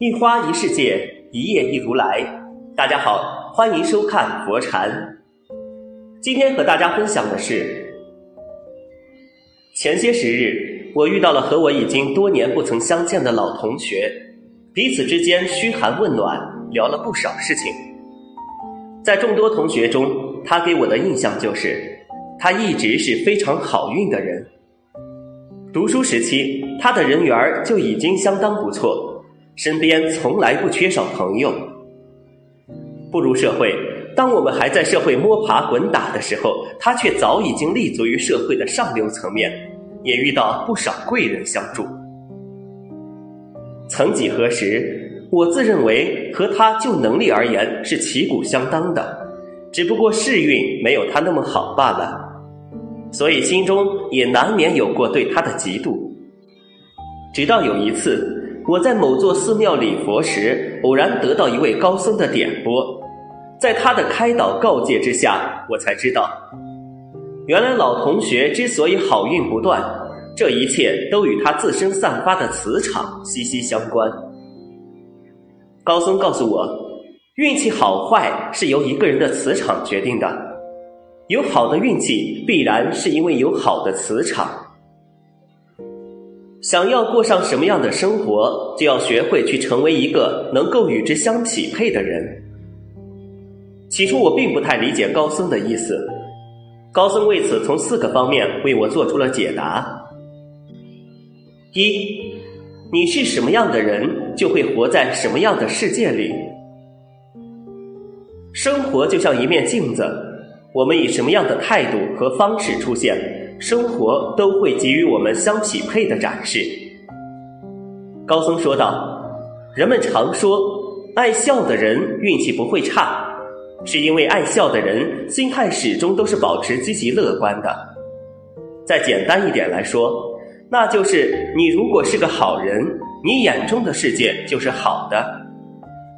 一花一世界，一叶一如来。大家好，欢迎收看佛禅。今天和大家分享的是，前些时日，我遇到了和我已经多年不曾相见的老同学，彼此之间嘘寒问暖，聊了不少事情。在众多同学中，他给我的印象就是，他一直是非常好运的人。读书时期，他的人缘就已经相当不错。身边从来不缺少朋友。步入社会，当我们还在社会摸爬滚打的时候，他却早已经立足于社会的上流层面，也遇到不少贵人相助。曾几何时，我自认为和他就能力而言是旗鼓相当的，只不过世运没有他那么好罢了，所以心中也难免有过对他的嫉妒。直到有一次。我在某座寺庙礼佛时，偶然得到一位高僧的点拨，在他的开导告诫之下，我才知道，原来老同学之所以好运不断，这一切都与他自身散发的磁场息息相关。高僧告诉我，运气好坏是由一个人的磁场决定的，有好的运气，必然是因为有好的磁场。想要过上什么样的生活，就要学会去成为一个能够与之相匹配的人。起初我并不太理解高僧的意思，高僧为此从四个方面为我做出了解答：一，你是什么样的人，就会活在什么样的世界里。生活就像一面镜子，我们以什么样的态度和方式出现。生活都会给予我们相匹配的展示。高僧说道：“人们常说，爱笑的人运气不会差，是因为爱笑的人心态始终都是保持积极乐观的。再简单一点来说，那就是你如果是个好人，你眼中的世界就是好的；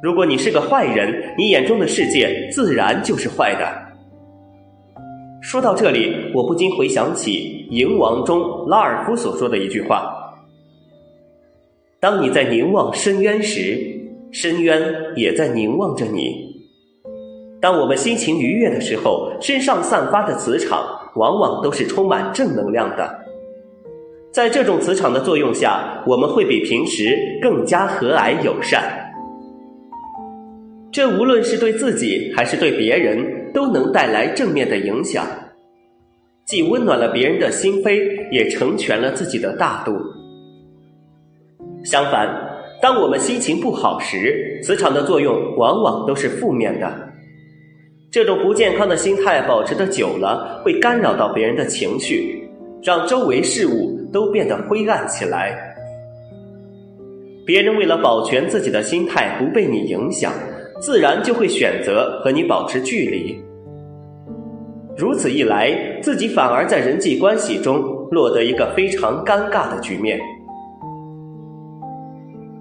如果你是个坏人，你眼中的世界自然就是坏的。”说到这里，我不禁回想起《蝇王》中拉尔夫所说的一句话：“当你在凝望深渊时，深渊也在凝望着你。”当我们心情愉悦的时候，身上散发的磁场往往都是充满正能量的。在这种磁场的作用下，我们会比平时更加和蔼友善。这无论是对自己还是对别人。都能带来正面的影响，既温暖了别人的心扉，也成全了自己的大度。相反，当我们心情不好时，磁场的作用往往都是负面的。这种不健康的心态保持的久了，会干扰到别人的情绪，让周围事物都变得灰暗起来。别人为了保全自己的心态不被你影响。自然就会选择和你保持距离，如此一来，自己反而在人际关系中落得一个非常尴尬的局面。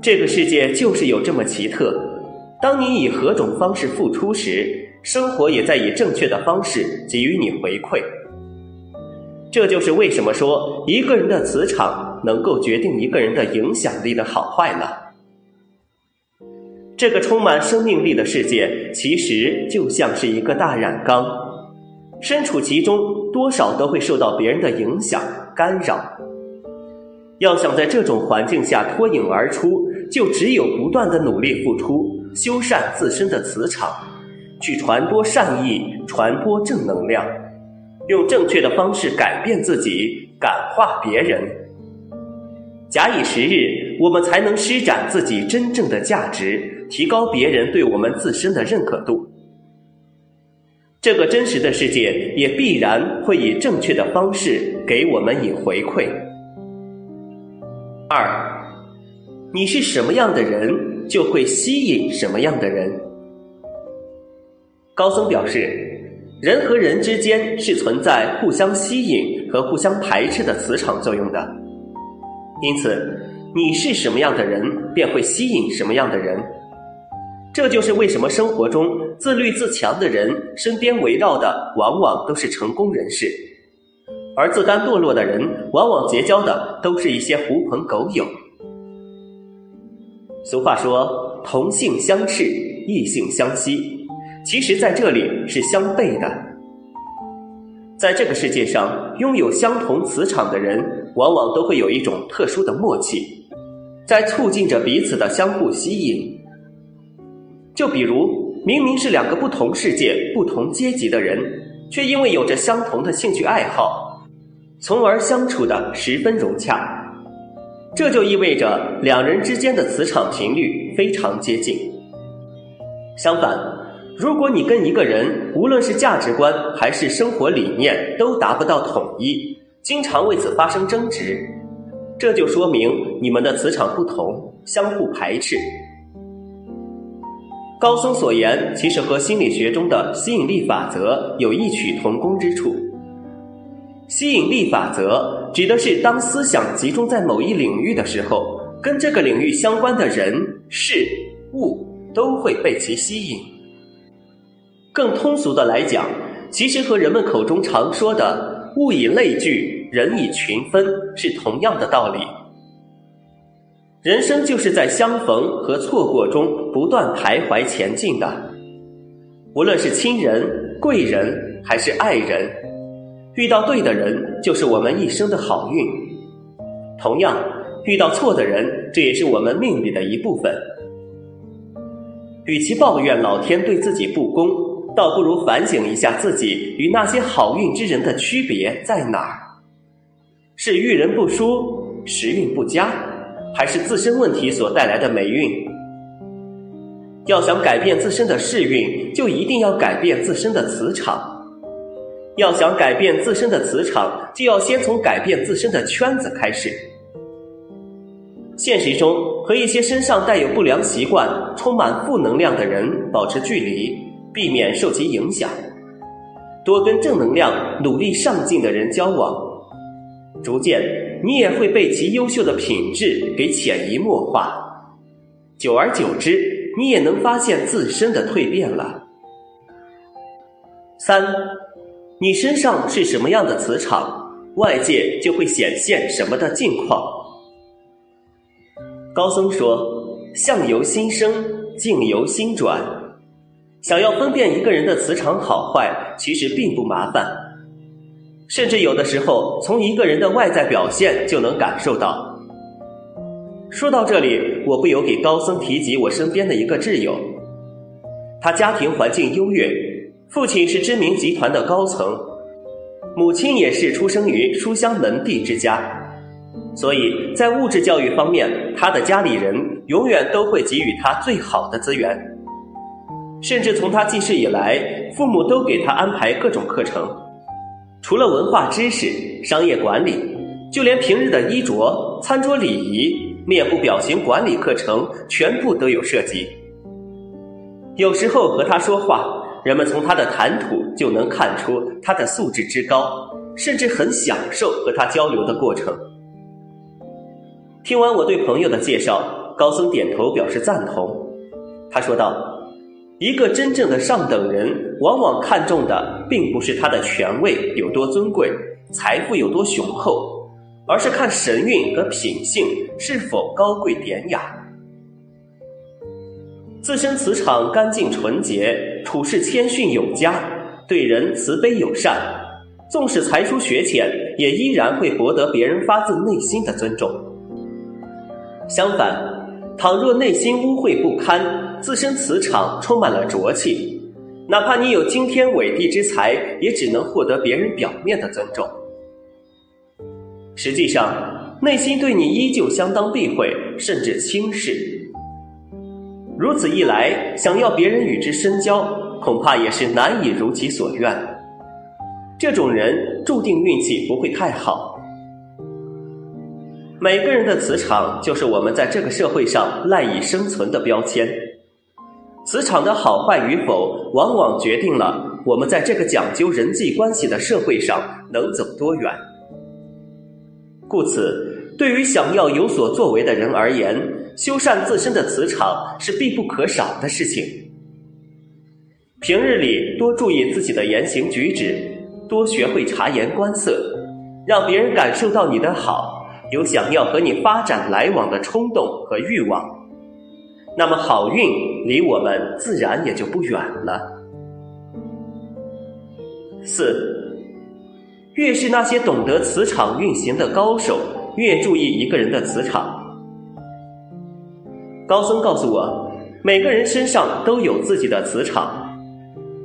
这个世界就是有这么奇特，当你以何种方式付出时，生活也在以正确的方式给予你回馈。这就是为什么说一个人的磁场能够决定一个人的影响力的好坏了。这个充满生命力的世界，其实就像是一个大染缸，身处其中，多少都会受到别人的影响干扰。要想在这种环境下脱颖而出，就只有不断的努力付出，修缮自身的磁场，去传播善意，传播正能量，用正确的方式改变自己，感化别人。假以时日，我们才能施展自己真正的价值。提高别人对我们自身的认可度，这个真实的世界也必然会以正确的方式给我们以回馈。二，你是什么样的人，就会吸引什么样的人。高僧表示，人和人之间是存在互相吸引和互相排斥的磁场作用的，因此，你是什么样的人，便会吸引什么样的人。这就是为什么生活中自律自强的人身边围绕的往往都是成功人士，而自甘堕落的人往往结交的都是一些狐朋狗友。俗话说“同性相斥，异性相吸”，其实在这里是相悖的。在这个世界上，拥有相同磁场的人，往往都会有一种特殊的默契，在促进着彼此的相互吸引。就比如，明明是两个不同世界、不同阶级的人，却因为有着相同的兴趣爱好，从而相处的十分融洽。这就意味着两人之间的磁场频率非常接近。相反，如果你跟一个人无论是价值观还是生活理念都达不到统一，经常为此发生争执，这就说明你们的磁场不同，相互排斥。高僧所言其实和心理学中的吸引力法则有异曲同工之处。吸引力法则指的是，当思想集中在某一领域的时候，跟这个领域相关的人、事、物都会被其吸引。更通俗的来讲，其实和人们口中常说的“物以类聚，人以群分”是同样的道理。人生就是在相逢和错过中不断徘徊前进的，无论是亲人、贵人还是爱人。遇到对的人，就是我们一生的好运；同样，遇到错的人，这也是我们命里的一部分。与其抱怨老天对自己不公，倒不如反省一下自己与那些好运之人的区别在哪儿：是遇人不淑、时运不佳，还是自身问题所带来的霉运？要想改变自身的世运，就一定要改变自身的磁场。要想改变自身的磁场，就要先从改变自身的圈子开始。现实中，和一些身上带有不良习惯、充满负能量的人保持距离，避免受其影响；多跟正能量、努力上进的人交往，逐渐你也会被其优秀的品质给潜移默化。久而久之，你也能发现自身的蜕变了。三。你身上是什么样的磁场，外界就会显现什么的境况。高僧说：“相由心生，境由心转。”想要分辨一个人的磁场好坏，其实并不麻烦，甚至有的时候从一个人的外在表现就能感受到。说到这里，我不由给高僧提及我身边的一个挚友，他家庭环境优越。父亲是知名集团的高层，母亲也是出生于书香门第之家，所以在物质教育方面，他的家里人永远都会给予他最好的资源。甚至从他记事以来，父母都给他安排各种课程，除了文化知识、商业管理，就连平日的衣着、餐桌礼仪、面部表情管理课程，全部都有涉及。有时候和他说话。人们从他的谈吐就能看出他的素质之高，甚至很享受和他交流的过程。听完我对朋友的介绍，高僧点头表示赞同。他说道：“一个真正的上等人，往往看重的并不是他的权位有多尊贵，财富有多雄厚，而是看神韵和品性是否高贵典雅。”自身磁场干净纯洁，处事谦逊有加，对人慈悲友善，纵使才疏学浅，也依然会博得别人发自内心的尊重。相反，倘若内心污秽不堪，自身磁场充满了浊气，哪怕你有惊天伟地之才，也只能获得别人表面的尊重。实际上，内心对你依旧相当避讳，甚至轻视。如此一来，想要别人与之深交，恐怕也是难以如其所愿。这种人注定运气不会太好。每个人的磁场就是我们在这个社会上赖以生存的标签。磁场的好坏与否，往往决定了我们在这个讲究人际关系的社会上能走多远。故此，对于想要有所作为的人而言，修缮自身的磁场是必不可少的事情。平日里多注意自己的言行举止，多学会察言观色，让别人感受到你的好，有想要和你发展来往的冲动和欲望。那么好运离我们自然也就不远了。四，越是那些懂得磁场运行的高手，越注意一个人的磁场。高僧告诉我，每个人身上都有自己的磁场。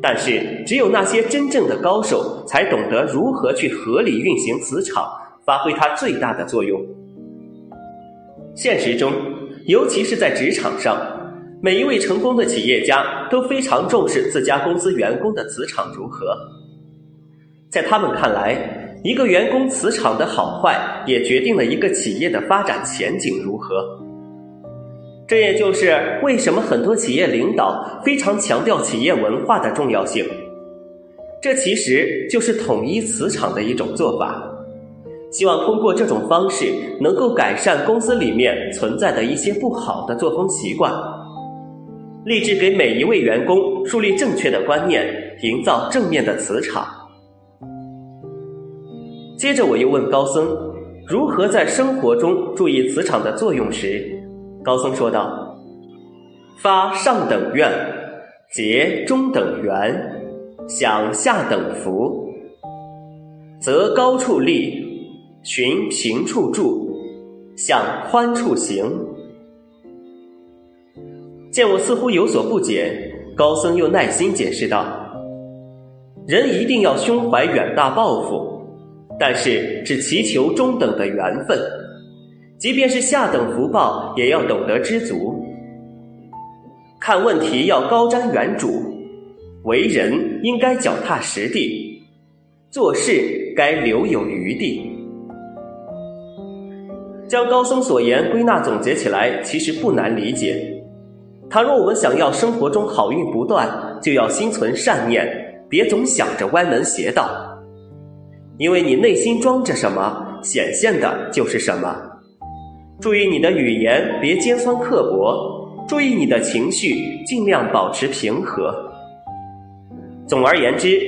但是，只有那些真正的高手，才懂得如何去合理运行磁场，发挥它最大的作用。现实中，尤其是在职场上，每一位成功的企业家都非常重视自家公司员工的磁场如何。在他们看来，一个员工磁场的好坏，也决定了一个企业的发展前景如何。这也就是为什么很多企业领导非常强调企业文化的重要性。这其实就是统一磁场的一种做法，希望通过这种方式能够改善公司里面存在的一些不好的作风习惯，立志给每一位员工树立正确的观念，营造正面的磁场。接着我又问高僧，如何在生活中注意磁场的作用时。高僧说道：“发上等愿，结中等缘，享下等福，择高处立，寻平处住，向宽处行。”见我似乎有所不解，高僧又耐心解释道：“人一定要胸怀远大抱负，但是只祈求中等的缘分。”即便是下等福报，也要懂得知足。看问题要高瞻远瞩，为人应该脚踏实地，做事该留有余地。将高僧所言归纳总结起来，其实不难理解。倘若我们想要生活中好运不断，就要心存善念，别总想着歪门邪道。因为你内心装着什么，显现的就是什么。注意你的语言，别尖酸刻薄；注意你的情绪，尽量保持平和。总而言之，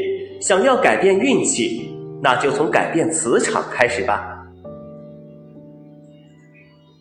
想要改变运气，那就从改变磁场开始吧。